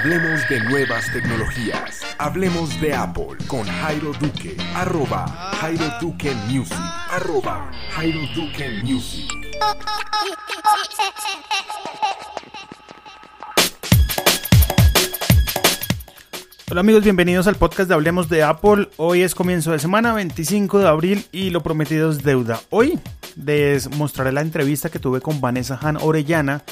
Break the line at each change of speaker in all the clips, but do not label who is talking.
Hablemos de nuevas tecnologías. Hablemos de Apple con Jairo Duque. Arroba Jairo Duque Music. Arroba Jairo Duque Music.
Hola amigos, bienvenidos al podcast de Hablemos de Apple. Hoy es comienzo de semana, 25 de abril y lo prometido es deuda. Hoy les mostraré la entrevista que tuve con Vanessa Han Orellana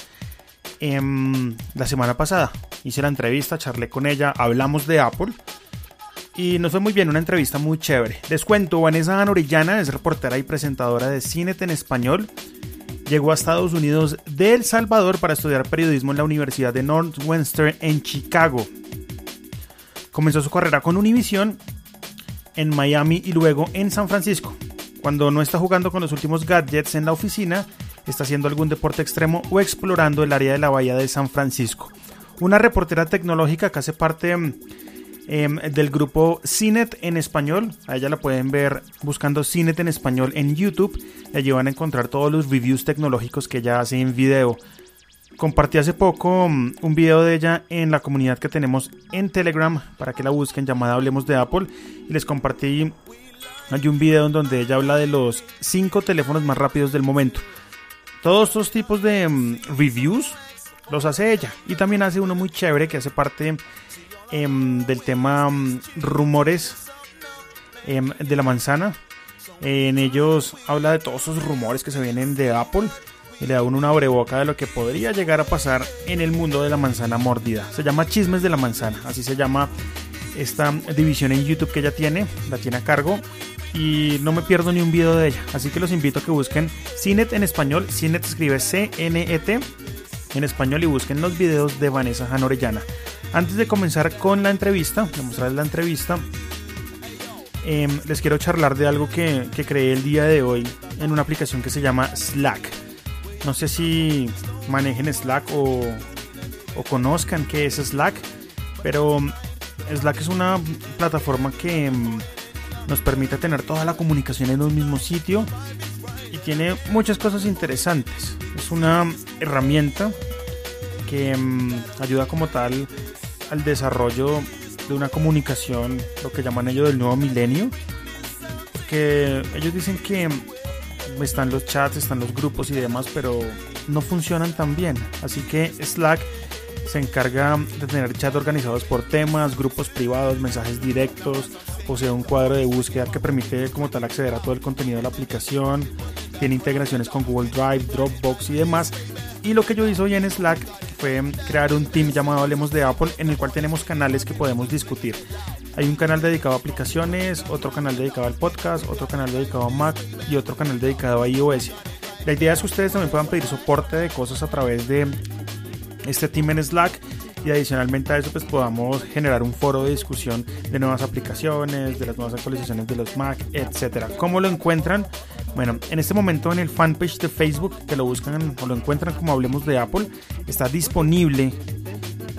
la semana pasada. Hice la entrevista, charlé con ella, hablamos de Apple y nos fue muy bien, una entrevista muy chévere. Les cuento, Vanessa Orellana es reportera y presentadora de Cinet en español. Llegó a Estados Unidos de El Salvador para estudiar periodismo en la Universidad de Northwestern en Chicago. Comenzó su carrera con Univision en Miami y luego en San Francisco. Cuando no está jugando con los últimos gadgets en la oficina, está haciendo algún deporte extremo o explorando el área de la bahía de San Francisco. Una reportera tecnológica que hace parte em, del grupo Cinet en español. A ella la pueden ver buscando Cinet en español en YouTube. Allí van a encontrar todos los reviews tecnológicos que ella hace en video. Compartí hace poco mm, un video de ella en la comunidad que tenemos en Telegram para que la busquen llamada Hablemos de Apple y les compartí hay un video en donde ella habla de los 5 teléfonos más rápidos del momento. Todos estos tipos de mm, reviews los hace ella y también hace uno muy chévere que hace parte em, del tema mm, rumores em, de la manzana. En ellos habla de todos esos rumores que se vienen de Apple y le da uno una abreboca de lo que podría llegar a pasar en el mundo de la manzana mordida. Se llama Chismes de la Manzana, así se llama esta división en YouTube que ella tiene, la tiene a cargo y no me pierdo ni un video de ella. Así que los invito a que busquen Cinet en español. Cinet escribe C-N-E-T en español y busquen los videos de Vanessa Janorellana. Antes de comenzar con la entrevista, de mostrarles la entrevista, em, les quiero charlar de algo que, que creé el día de hoy en una aplicación que se llama Slack. No sé si manejen Slack o, conozcan qué es Slack, pero Slack es una plataforma que em, nos permite tener toda la comunicación en un mismo sitio y tiene muchas cosas interesantes. Es una herramienta que em, ayuda como tal al desarrollo de una comunicación, lo que llaman ellos del nuevo milenio, porque ellos dicen que están los chats, están los grupos y demás, pero no funcionan tan bien. Así que Slack se encarga de tener chats organizados por temas, grupos privados, mensajes directos, posee un cuadro de búsqueda que permite como tal acceder a todo el contenido de la aplicación, tiene integraciones con Google Drive, Dropbox y demás. Y lo que yo hice hoy en Slack fue crear un team llamado Hablemos de Apple en el cual tenemos canales que podemos discutir. Hay un canal dedicado a aplicaciones, otro canal dedicado al podcast, otro canal dedicado a Mac y otro canal dedicado a iOS. La idea es que ustedes también puedan pedir soporte de cosas a través de este team en Slack y adicionalmente a eso pues podamos generar un foro de discusión de nuevas aplicaciones, de las nuevas actualizaciones de los Mac, etcétera. ¿Cómo lo encuentran? Bueno, en este momento en el fanpage de Facebook que lo buscan o lo encuentran como hablemos de Apple, está disponible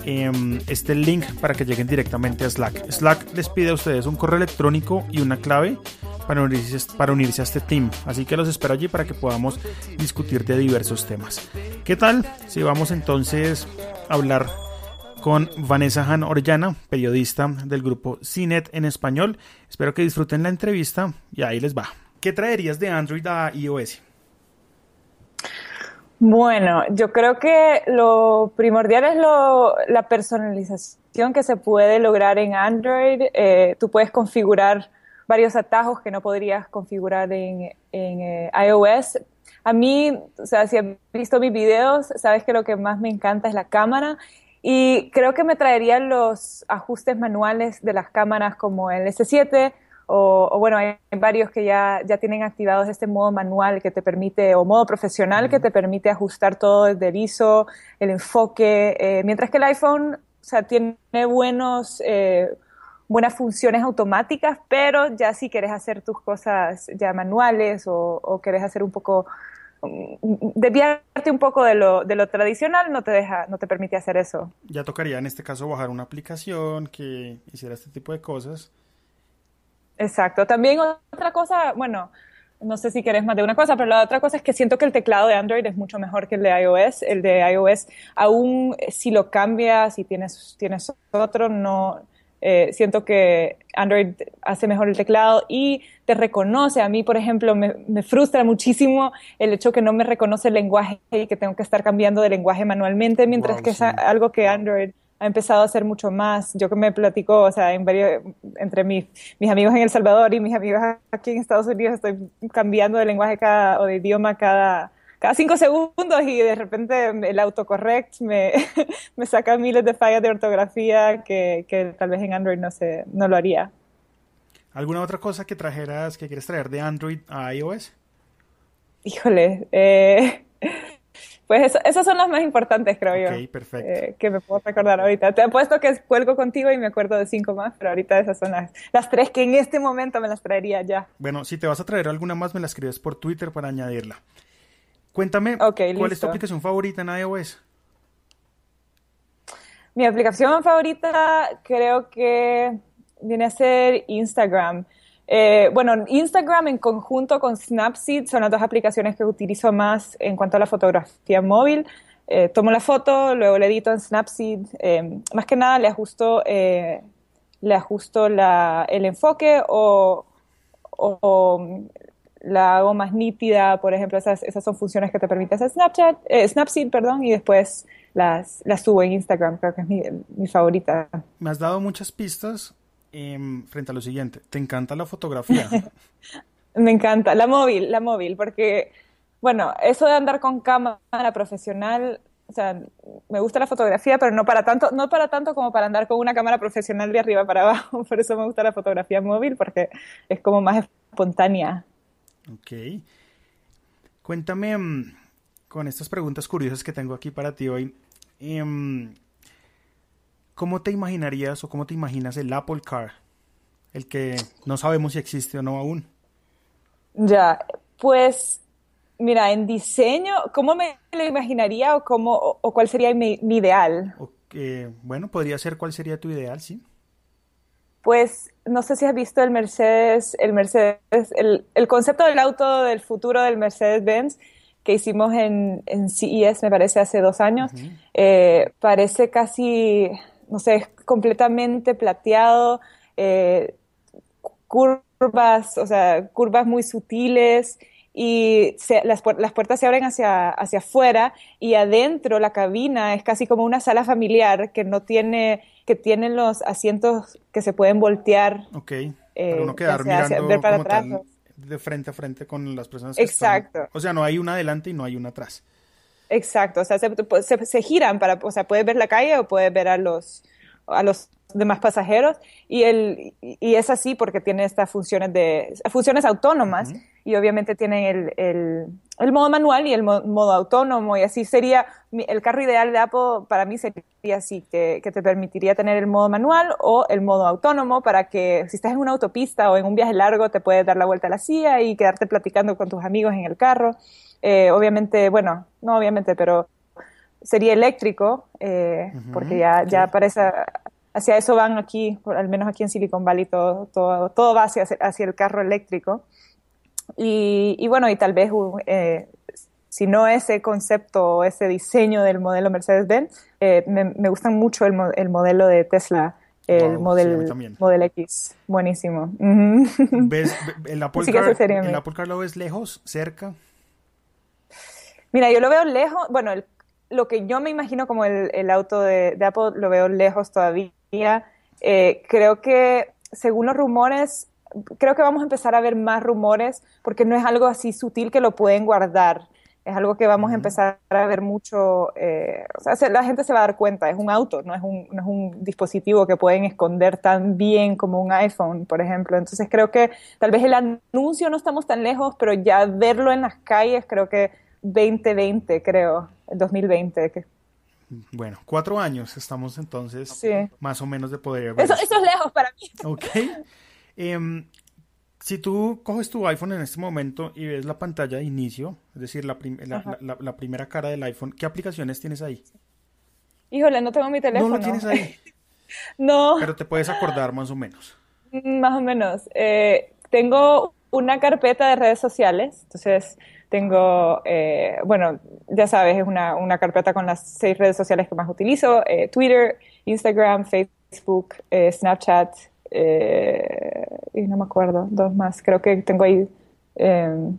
Em, este link para que lleguen directamente a Slack. Slack les pide a ustedes un correo electrónico y una clave para unirse, a este team. Así que los espero allí para que podamos discutir de diversos temas. ¿Qué tal? Si vamos entonces a hablar con Vanessa Han Orellana, periodista del grupo CINET en español. Espero que disfruten la entrevista y ahí les va. ¿Qué traerías de Android a iOS?
Bueno, yo creo que lo primordial es lo, la personalización que se puede lograr en Android. Eh, tú puedes configurar varios atajos que no podrías configurar en, en eh, iOS. A mí, o sea, si has visto mis videos, sabes que lo que más me encanta es la cámara y creo que me traerían los ajustes manuales de las cámaras como el S7 o, bueno, hay varios que ya, ya tienen activados este modo manual que te permite, o modo profesional que te permite ajustar todo desde el ISO, el enfoque, eh, mientras que el iPhone, o sea, tiene buenos, eh, buenas funciones automáticas, pero ya si quieres hacer tus cosas ya manuales o, o quieres hacer un poco, mm, desviarte un poco de lo, de lo tradicional, no te deja, no te permite hacer eso.
Ya tocaría en este caso bajar una aplicación que hiciera este tipo de cosas
Exacto. También otra cosa, bueno, no sé si querés más de una cosa, pero la otra cosa es que siento que el teclado de Android es mucho mejor que el de iOS. El de iOS, aún si lo cambias y tienes, tienes otro, no, eh, siento que Android hace mejor el teclado y te reconoce. A mí, por ejemplo, me, me, frustra muchísimo el hecho que no me reconoce el lenguaje y que tengo que estar cambiando de lenguaje manualmente, mientras
Wow,
que
sí.
es algo que Android ha empezado a hacer mucho más. Yo que me platico, o sea, en varios, entre mis, mis amigos en El Salvador y mis amigos aquí en Estados Unidos, estoy cambiando de lenguaje cada, o de idioma cada, cada cinco segundos y de repente el autocorrect me, me saca miles de fallas de ortografía que, que tal vez en Android no, se, no lo haría.
¿Alguna otra cosa que trajeras, que quieres traer de Android a iOS?
Híjole, eh, pues eso, esas son las más importantes, creo
Ok,
yo,
perfecto.
eh, que me puedo recordar ahorita. Te apuesto que cuelgo contigo y me acuerdo de cinco más, pero ahorita esas son las, las tres que en este momento me las traería ya.
Bueno, si te vas a traer alguna más, me la escribes por Twitter para añadirla. Cuéntame, ¿cuál es tu aplicación favorita en iOS?
Mi aplicación favorita creo que viene a ser Instagram. Eh, bueno, Instagram en conjunto con Snapseed son las dos aplicaciones que utilizo más en cuanto a la fotografía móvil. Eh, tomo la foto, luego la edito en Snapseed. eh, más que nada le ajusto, le ajusto la- el enfoque o, o- o la hago más nítida, por ejemplo, esas, esas son funciones que te permite hacer Snapchat, eh, Snapseed, perdón, y después las, las subo en Instagram, creo que es mi, mi favorita.
Me has dado muchas pistas em, frente a lo siguiente. ¿Te encanta la fotografía?
Me encanta, la móvil, la móvil, porque, bueno, eso de andar con cámara profesional, o sea, me gusta la fotografía, pero no para tanto, no para tanto como para andar con una cámara profesional de arriba para abajo, por eso me gusta la fotografía móvil, porque es como más espontánea.
Ok. Cuéntame mm, con estas preguntas curiosas que tengo aquí para ti hoy. em, ¿Cómo te imaginarías o cómo te imaginas el Apple Car? El que no sabemos si existe o no aún.
Ya, pues mira, en diseño, ¿cómo me lo imaginaría o cómo o, o cuál sería mi, mi ideal?
Bueno, podría ser cuál sería tu ideal, ¿sí?
Pues no sé si has visto el Mercedes, el Mercedes, el, el concepto del auto del futuro del Mercedes-Benz que hicimos en, en CES, me parece, hace dos años. Eh, parece casi, no sé, es completamente plateado, eh, curvas, o sea, curvas muy sutiles y se- las, las puertas se abren hacia, hacia afuera y adentro la cabina es casi como una sala familiar que no tiene, que tiene los asientos que se pueden voltear.
Ok.
Eh,
Para uno quedar
hacia-
mirando
ver para atrás,
tal de frente a frente con las personas que están-
Exacto.
O sea, no hay una adelante y no hay una atrás.
Exacto, o sea, se, se- se giran para, o sea, puedes ver la calle o puedes ver a los, a los demás pasajeros y, el, y es así porque tiene estas funciones de funciones autónomas y obviamente tienen el, el, el modo manual y el mo- modo autónomo y así sería el carro ideal de Apple para mí sería así que, que te permitiría tener el modo manual o el modo autónomo para que si estás en una autopista o en un viaje largo te puedes dar la vuelta a la silla y quedarte platicando con tus amigos en el carro. Eh, obviamente bueno no obviamente pero sería eléctrico, eh, porque ya, ya parece, hacia eso van aquí, por- al menos aquí en Silicon Valley, todo, todo, todo va hacia, hacia el carro eléctrico. Y, y bueno, y tal vez, uh, eh, si no ese concepto o ese diseño del modelo Mercedes-Benz, eh, me, me gustan mucho el, el modelo de Tesla, el
Wow, sí,
model,
también.
Model X, buenísimo.
¿Ves ve- el Apple
ese
Car, el Apple Car lo ves lejos, cerca?
Mira, yo lo veo lejos, bueno, el- lo que yo me imagino como el, el auto de, de Apple lo veo lejos todavía. Eh, creo que, según los rumores, creo que vamos a empezar a ver más rumores porque no es algo así sutil que lo pueden guardar. Es algo que vamos a empezar a ver mucho, eh, o sea, se- la gente se va a dar cuenta, es un auto, no es un, no es un dispositivo que pueden esconder tan bien como un iPhone, por ejemplo. Entonces creo que tal vez el anuncio no estamos tan lejos, pero ya verlo en las calles, creo que 2020, creo, el 2020. que-
Bueno, cuatro años estamos entonces
Sí.
más o menos de poder ver
Eso, eso es lejos para mí.
Ok. Em, si tú coges tu iPhone en este momento y ves la pantalla de inicio, es decir, la, prim- la-
Ajá.
la- la primera cara del iPhone, ¿qué aplicaciones tienes ahí?
Híjole, no tengo mi
No
teléfono.
lo tienes ahí,
No,
pero te puedes acordar más o menos.
más o menos. Eh, tengo una carpeta de redes sociales, entonces tengo, eh, bueno, ya sabes, es una, una, carpeta con las seis redes sociales que más utilizo, eh, Twitter, Instagram, Facebook, eh, Snapchat, y no me acuerdo, dos más, creo que tengo ahí em,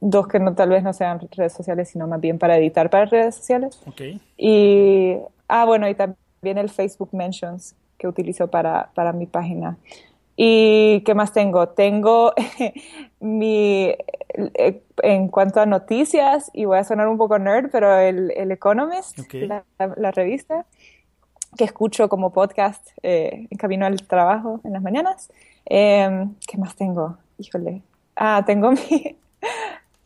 dos que no tal vez no sean redes sociales, sino más bien para editar para redes sociales.
Okay.
Y, ah, bueno, y también el Facebook Mentions que utilizo para, para mi página. ¿Y qué más tengo? Tengo mi, eh, en cuanto a noticias, y voy a sonar un poco nerd, pero el, el Economist, la, la, revista, que escucho como podcast eh, en camino al trabajo en las mañanas. Em, ¿Qué más tengo? Híjole. Ah, tengo mi,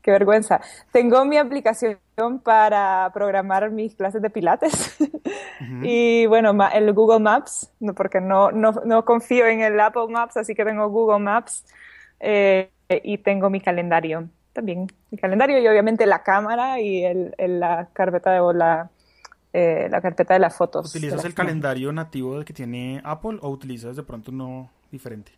qué vergüenza. Tengo mi aplicación para programar mis clases de pilates y bueno, el Google Maps, porque no, no, no, confío en el Apple Maps, así que tengo Google Maps eh, y tengo mi calendario también. Mi calendario y obviamente la cámara y el, la carpeta de la, eh, la carpeta de las fotos.
¿Utilizas el calendario nativo que tiene Apple o utilizas de pronto uno diferente?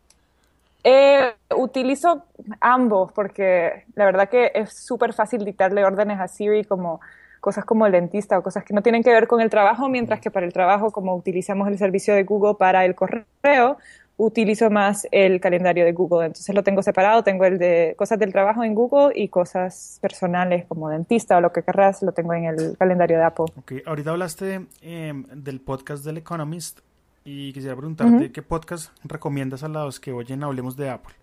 Eh, utilizo ambos porque la verdad que es súper fácil dictarle órdenes a Siri como cosas como el dentista o cosas que no tienen que ver con el trabajo, mientras que para el trabajo, como utilizamos el servicio de Google para el correo, utilizo más el calendario de Google. Entonces lo tengo separado, tengo el de cosas del trabajo en Google y cosas personales como dentista o lo que querrás, lo tengo en el calendario de Apple.
Ok, ahorita hablaste em, del podcast del Economist. Y quisiera preguntarte, ¿qué podcast recomiendas a los que oyen Hablemos de Apple?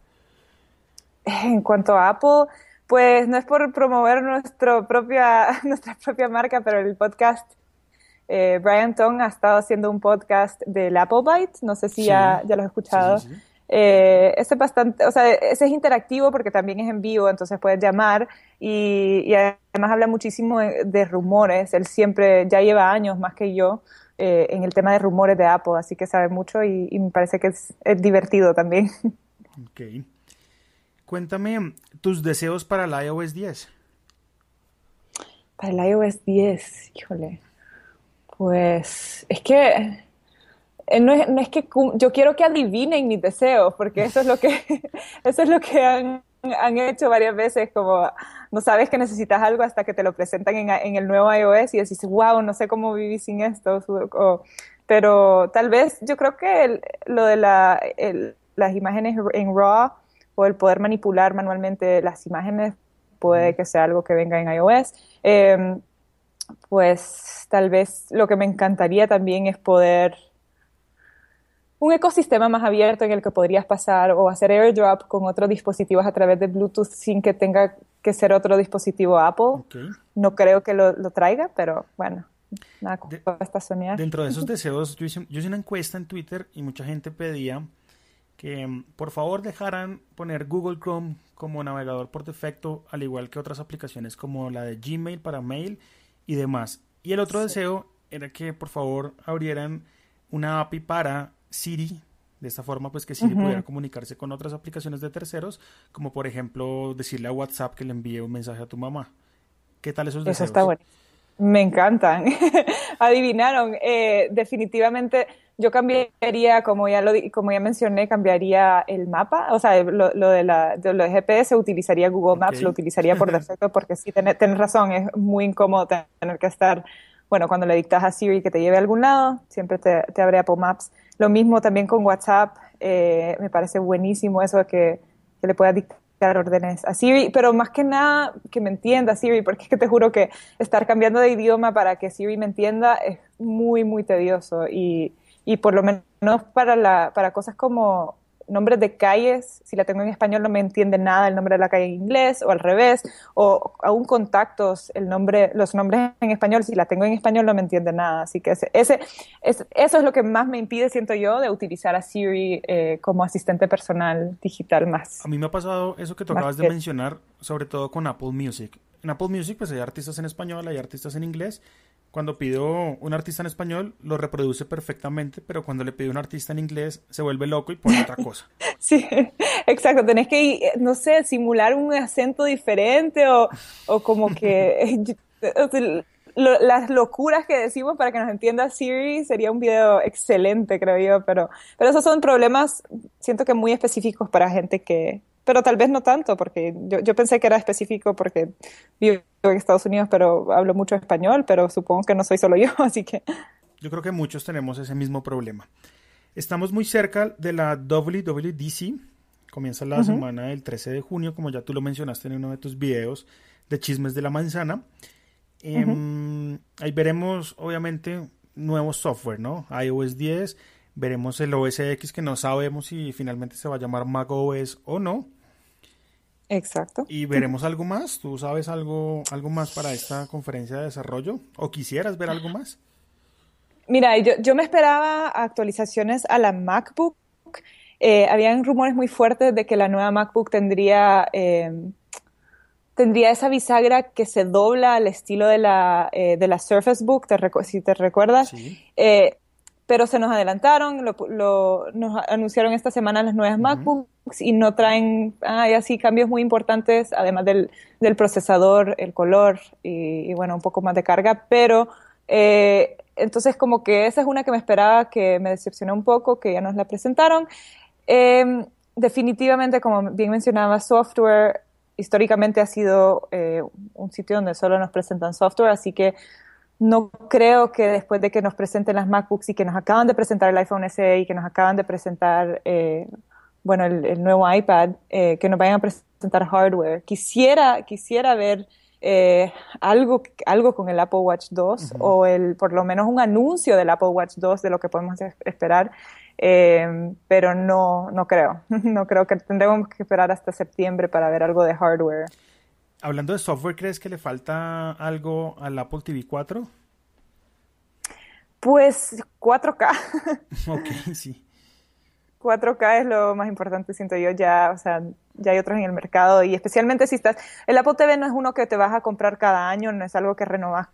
En cuanto a Apple, pues no es por promover nuestro propia, nuestra propia marca, pero el podcast, eh, Brian Tong ha estado haciendo un podcast del Apple Byte, no sé si ya, ya lo has escuchado. eh, ese es bastante, o sea, ese es interactivo porque también es en vivo, entonces puedes llamar y, y además habla muchísimo de, rumores. Él siempre, ya lleva años más que yo, eh, en el tema de rumores de Apple, así que sabe mucho y, me parece que es, divertido también.
Ok. Cuéntame tus deseos para el iOS 10.
Para el iOS 10, híjole. Pues es que eh, no es, no es, que yo quiero que adivinen mis deseos, porque eso es lo que eso es lo que han han hecho varias veces como no sabes que necesitas algo hasta que te lo presentan en, en el nuevo iOS y decís, wow, no sé cómo viví sin esto. pero tal vez yo creo que lo de la, las imágenes en RAW o el poder manipular manualmente las imágenes puede que sea algo que venga en iOS. Em, pues tal vez lo que me encantaría también es poder un ecosistema más abierto en el que podrías pasar o hacer airdrop con otros dispositivos a través de Bluetooth sin que tenga que ser otro dispositivo Apple. No creo que lo, traiga, pero bueno, nada, soñar.
Dentro de esos deseos, yo hice, yo hice una encuesta en Twitter y mucha gente pedía que mm, por favor dejaran poner Google Chrome como navegador por defecto, al igual que otras aplicaciones como la de Gmail para mail y demás. Y el otro deseo era que por favor abrieran una API para Siri, de esta forma pues que Siri pudiera comunicarse con otras aplicaciones de terceros, como por ejemplo decirle a WhatsApp que le envíe un mensaje a tu mamá. ¿Qué tal esos deseos?
Eso está bueno. Me encantan. Adivinaron. Eh, definitivamente yo cambiaría, como ya lo como ya mencioné, cambiaría el mapa. O sea, lo, de, la, de, lo de GPS utilizaría Google Maps, lo utilizaría por defecto, porque sí, tienes razón, es muy incómodo tener que estar, bueno, cuando le dictas a Siri que te lleve a algún lado, siempre te, te abre Apple Maps. Lo mismo también con WhatsApp, eh, me parece buenísimo eso de que, le pueda dictar órdenes a Siri, pero más que nada que me entienda Siri, porque es que te juro que estar cambiando de idioma para que Siri me entienda es muy, muy tedioso y, y por lo menos para, la, para cosas como nombres de calles, si la tengo en español no me entiende nada el nombre de la calle en inglés o al revés, o aún contactos, el nombre, los nombres en español, si la tengo en español no me entiende nada. Así que ese, ese es, eso es lo que más me impide, siento yo, de utilizar a Siri eh, como asistente personal digital más.
A mí me ha pasado eso que tú acabas de mencionar, sobre todo con Apple Music. En Apple Music pues hay artistas en español, hay artistas en inglés, cuando pido un artista en español, lo reproduce perfectamente, pero cuando le pido un artista en inglés, se vuelve loco y pone otra cosa.
Sí, exacto. Tenés que, no sé, simular un acento diferente o, o como que las locuras que decimos para que nos entienda Siri sería un video excelente, creo yo, pero, pero esos son problemas, siento que muy específicos para gente que, pero tal vez no tanto, porque yo, yo pensé que era específico porque vivo en Estados Unidos, pero hablo mucho español, pero supongo que no soy solo yo, así que...
Yo creo que muchos tenemos ese mismo problema. Estamos muy cerca de la WWDC. Comienza la semana del 13 de junio, como ya tú lo mencionaste en uno de tus videos de chismes de la manzana. Em, ahí veremos, obviamente, nuevos software, ¿no? iOS 10, veremos el OS X que no sabemos si finalmente se va a llamar macOS o no.
Exacto.
Y veremos algo más. ¿Tú sabes algo, algo más para esta conferencia de desarrollo? ¿O quisieras ver algo más?
Mira, yo, yo me esperaba actualizaciones a la MacBook. Eh, habían rumores muy fuertes de que la nueva MacBook tendría, eh, tendría esa bisagra que se dobla al estilo de la, eh, de la Surface Book, te si te recuerdas.
Sí.
Pero se nos adelantaron, lo, lo, nos anunciaron esta semana las nuevas MacBooks y no traen así cambios muy importantes, además del, del procesador, el color y, y, bueno, un poco más de carga, pero eh, entonces como que esa es una que me esperaba que me decepcionó un poco, que ya nos la presentaron. Eh, definitivamente, como bien mencionaba, software históricamente ha sido eh, un sitio donde solo nos presentan software, así que no creo que después de que nos presenten las MacBooks y que nos acaban de presentar el iPhone SE y que nos acaban de presentar, eh, bueno, el, el, nuevo iPad, eh, que nos vayan a presentar hardware. Quisiera, quisiera ver eh, algo, algo con el Apple Watch 2 uh -huh. o el, por lo menos un anuncio del Apple Watch 2 de lo que podemos esperar. Eh, pero no, no creo. No creo que tendremos que esperar hasta septiembre para ver algo de hardware.
Hablando de software, ¿crees que le falta algo al Apple TV 4?
Pues 4K.
ok, sí.
4K es lo más importante, siento yo, ya, o sea, ya hay otros en el mercado y especialmente si estás, el Apple TV no es uno que te vas a comprar cada año, no es algo que renovas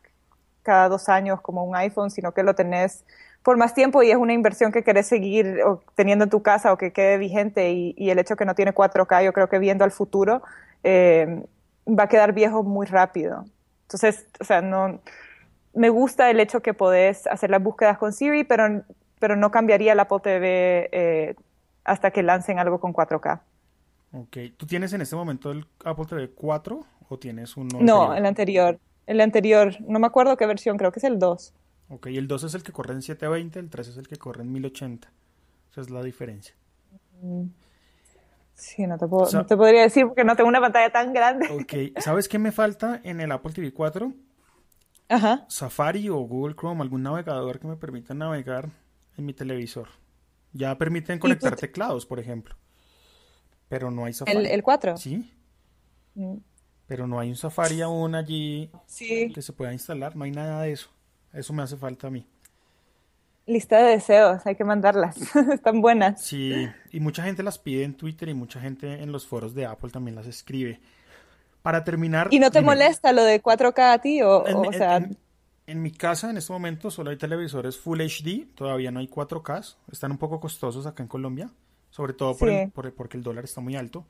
cada dos años como un iPhone, sino que lo tenés por más tiempo y es una inversión que querés seguir teniendo en tu casa o que quede vigente y, y, el hecho que no tiene 4K, yo creo que viendo al futuro, eh, va a quedar viejo muy rápido. Entonces, o sea, no, me gusta el hecho que podés hacer las búsquedas con Siri, pero, pero no cambiaría el Apple TV eh, hasta que lancen algo con 4K.
Ok, ¿tú tienes en este momento el Apple TV 4 o tienes uno?
No, el anterior. El anterior, no me acuerdo qué versión, creo que es el 2.
Ok, el 2 es el que corre en 720, el 3 es el que corre en 1080. Esa es la diferencia.
Mm. Sí, no te, puedo, o sea, no te podría decir porque no tengo una pantalla tan grande.
Ok, ¿sabes qué me falta en el Apple TV 4?
Ajá.
Safari o Google Chrome, algún navegador que me permita navegar en mi televisor. Ya permiten conectar teclados, por ejemplo. Pero no hay Safari.
¿El, el 4?
Sí. Mm. Pero no hay un Safari aún allí
sí.
que se pueda instalar. No hay nada de eso. Eso me hace falta a mí.
Lista de deseos, hay que mandarlas. Están buenas.
Sí, y mucha gente las pide en Twitter y mucha gente en los foros de Apple también las escribe. Para terminar.
¿Y no te dime, molesta lo de 4K a ti? O,
en,
o, sea...
En, en, mi casa en este momento solo hay televisores Full HD, todavía no hay 4K. Están un poco costosos acá en Colombia, sobre todo por
sí.
el, por, porque el dólar está muy alto.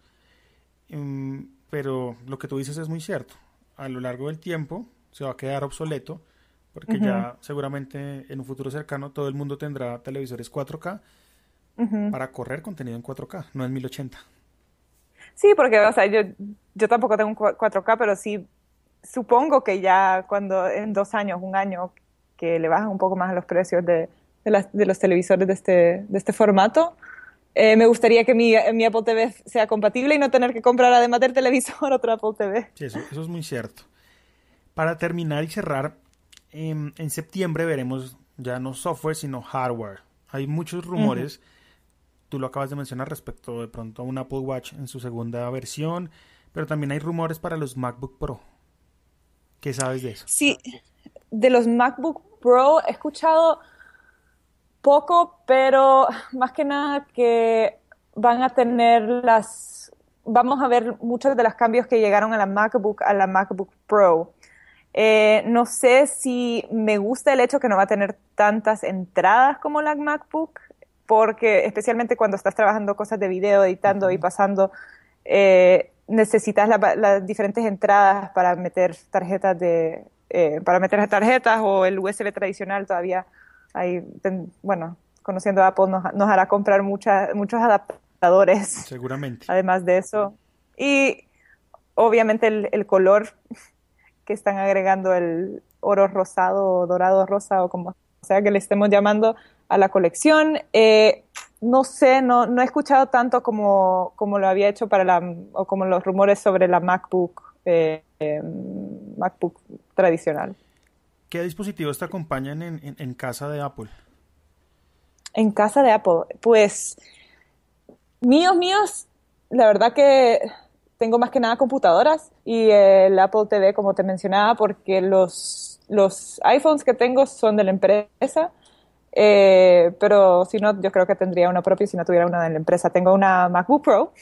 Um, pero lo que tú dices es muy cierto. A lo largo del tiempo se va a quedar obsoleto porque uh -huh. ya seguramente en un futuro cercano todo el mundo tendrá televisores 4K uh -huh. para correr contenido en 4K, no en 1080.
Sí, porque o sea, yo, yo tampoco tengo un 4K, pero sí supongo que ya cuando en dos años, un año, que le bajan un poco más a los precios de, de, las, de los televisores de este, de este formato, eh, me gustaría que mi, mi, Apple TV sea compatible y no tener que comprar además del televisor otro Apple TV.
Sí, eso, eso es muy cierto. Para terminar y cerrar, en, en, septiembre veremos ya no software, sino hardware. Hay muchos rumores, uh -huh. tú lo acabas de mencionar respecto de pronto a un Apple Watch en su segunda versión, pero también hay rumores para los MacBook Pro. ¿Qué sabes de eso?
Sí, de los MacBook Pro he escuchado poco, pero más que nada que van a tener las, vamos a ver muchos de los cambios que llegaron a la MacBook, a la MacBook Pro. Eh, no sé si me gusta el hecho que no va a tener tantas entradas como la MacBook, porque especialmente cuando estás trabajando cosas de video, editando y pasando, eh, necesitas las la diferentes entradas para meter tarjetas de, eh, para meter tarjetas o el USB tradicional todavía hay, bueno, conociendo a Apple nos, nos hará comprar mucha, muchos adaptadores.
Seguramente.
Además de eso. Y obviamente el, color que están agregando el oro rosado o dorado rosa o como sea que le estemos llamando a la colección. Eh, no sé, no, no he escuchado tanto como, como lo había hecho para la, o como los rumores sobre la MacBook, eh, em, MacBook tradicional.
¿Qué dispositivos te acompañan en, en, casa de Apple?
En casa de Apple, pues míos, míos, la verdad que tengo más que nada computadoras y el Apple TV, como te mencionaba, porque los, los iPhones que tengo son de la empresa eh, pero si no, yo creo que tendría una propia si no tuviera una de la empresa. Tengo una MacBook Pro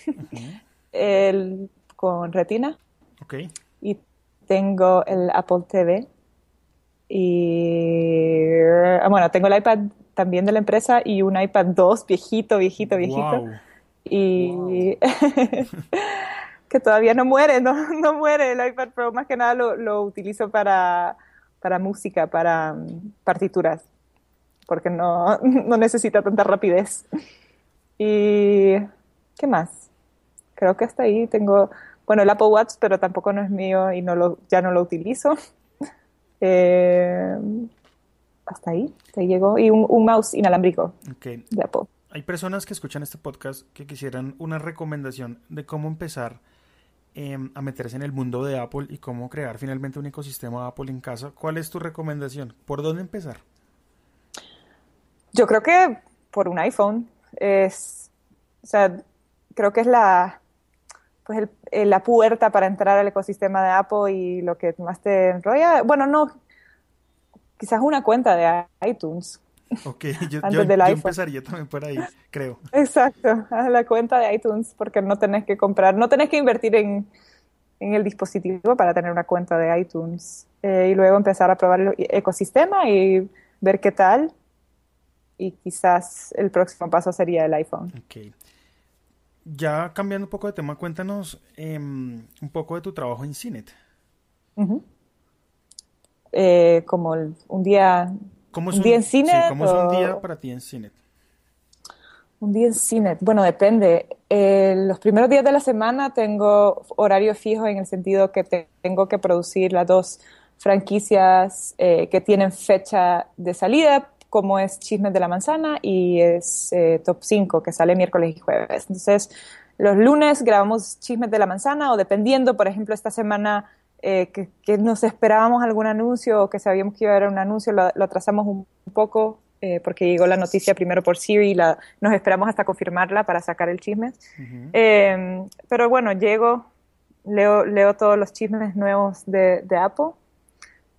el, con retina.
Okay.
Y tengo el Apple TV. Y ah, bueno, tengo el iPad también de la empresa y un iPad 2 viejito, viejito, viejito. Y que todavía no muere, no, no muere el iPad Pro. Más que nada lo, lo utilizo para, para música, para um, partituras porque no, no necesita tanta rapidez. ¿Y qué más? Creo que hasta ahí tengo, bueno, el Apple Watch, pero tampoco no es mío y no lo, ya no lo utilizo. Eh, hasta ahí, te llegó. Y un, mouse inalámbrico de Apple.
Hay personas que escuchan este podcast que quisieran una recomendación de cómo empezar em, a meterse en el mundo de Apple y cómo crear finalmente un ecosistema Apple en casa. ¿Cuál es tu recomendación? ¿Por dónde empezar?
Yo creo que por un iPhone es, o sea, creo que es la, pues la puerta para entrar al ecosistema de Apple y lo que más te enrolla, bueno, no, quizás una cuenta de iTunes.
Ok, yo, empezaría también por ahí, creo.
Exacto, la cuenta de iTunes, porque no tenés que comprar, no tenés que invertir en, el dispositivo para tener una cuenta de iTunes. Eh, y luego empezar a probar el ecosistema y ver qué tal y quizás el próximo paso sería el iPhone.
Ok. Ya cambiando un poco de tema, cuéntanos em, un poco de tu trabajo en CINET.
Eh, como un día,
¿Cómo es un, día en CINET. ¿Cómo es un día para ti en CINET?
Un día en CINET, bueno, depende. Eh, los primeros días de la semana tengo horario fijo en el sentido que tengo que producir las dos franquicias eh, que tienen fecha de salida como es Chismes de la Manzana y es eh, Top 5 que sale miércoles y jueves. Entonces, los lunes grabamos Chismes de la Manzana o dependiendo, por ejemplo, esta semana eh, que, nos esperábamos algún anuncio o que sabíamos que iba a haber un anuncio, lo, atrasamos un, poco eh, porque llegó la noticia primero por Siri y la, nos esperamos hasta confirmarla para sacar el chisme. Em, pero bueno, llego, leo, leo todos los chismes nuevos de, de Apple.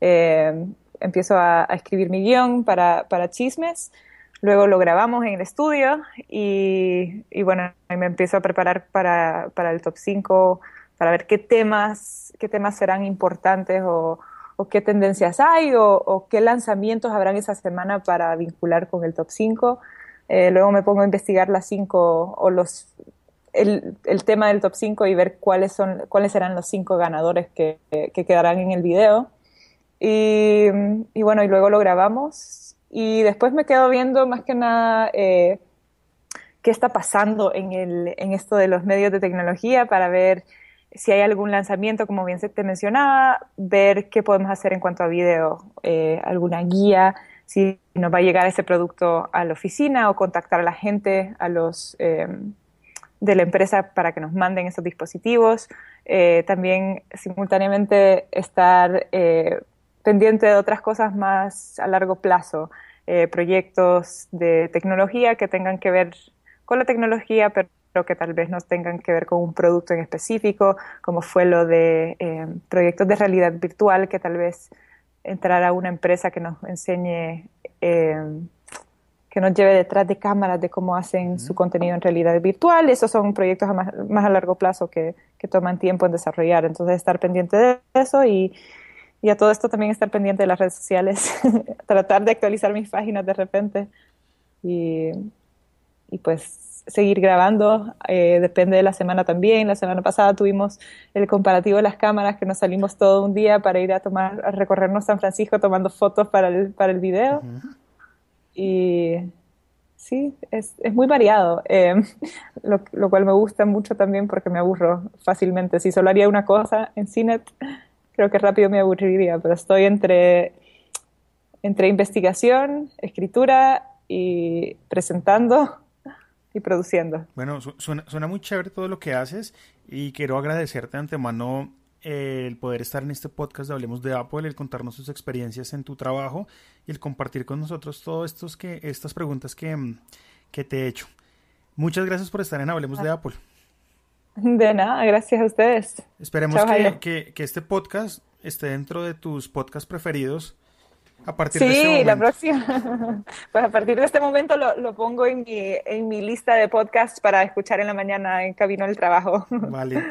Em, empiezo a, escribir mi guion para, para, chismes, luego lo grabamos en el estudio y, y bueno, me empiezo a preparar para, para, el top 5, para ver qué temas, qué temas serán importantes o, o qué tendencias hay o, o, qué lanzamientos habrán esa semana para vincular con el top 5. Eh, luego me pongo a investigar las 5 o los el, el, tema del top 5 y ver cuáles son cuáles serán los 5 ganadores que, que, quedarán en el video. Y, y, bueno, y luego lo grabamos. Y después me quedo viendo más que nada eh, qué está pasando en, el, en esto de los medios de tecnología para ver si hay algún lanzamiento, como bien se te mencionaba, ver qué podemos hacer en cuanto a video, eh, alguna guía, si nos va a llegar ese producto a la oficina o contactar a la gente, a los eh, de la empresa para que nos manden esos dispositivos. también simultáneamente estar pendiente de otras cosas más a largo plazo, eh, proyectos de tecnología que tengan que ver con la tecnología, pero que tal vez no tengan que ver con un producto en específico, como fue lo de eh, proyectos de realidad virtual, que tal vez entrar a una empresa que nos enseñe, eh, que nos lleve detrás de cámaras de cómo hacen su contenido en realidad virtual. Esos son proyectos más, más a largo plazo que, que, toman tiempo en desarrollar. Entonces, estar pendiente de eso y y a todo esto también estar pendiente de las redes sociales, tratar de actualizar mis páginas de repente y, y pues seguir grabando, eh, depende de la semana también. La semana pasada tuvimos el comparativo de las cámaras que nos salimos todo un día para ir a tomar, a recorrernos San Francisco tomando fotos para el, para el video. y, sí, es, es muy variado, eh, lo, lo, cual me gusta mucho también porque me aburro fácilmente. Si solo haría una cosa en CINET, creo que rápido me aburriría, pero estoy entre, entre investigación, escritura y presentando y produciendo.
Bueno, suena, suena muy chévere todo lo que haces y quiero agradecerte de antemano el poder estar en este podcast de Hablemos de Apple, el contarnos sus experiencias en tu trabajo y el compartir con nosotros todas estos que, estas preguntas que, que te he hecho. Muchas gracias por estar en Hablemos de Apple.
De nada, gracias a ustedes.
Esperemos que, que, que, este podcast esté dentro de tus podcasts preferidos a partir
sí,
de este momento.
la próxima. Pues a partir de este momento lo, lo, pongo en mi, en mi lista de podcasts para escuchar en la mañana en camino al trabajo.
Vale.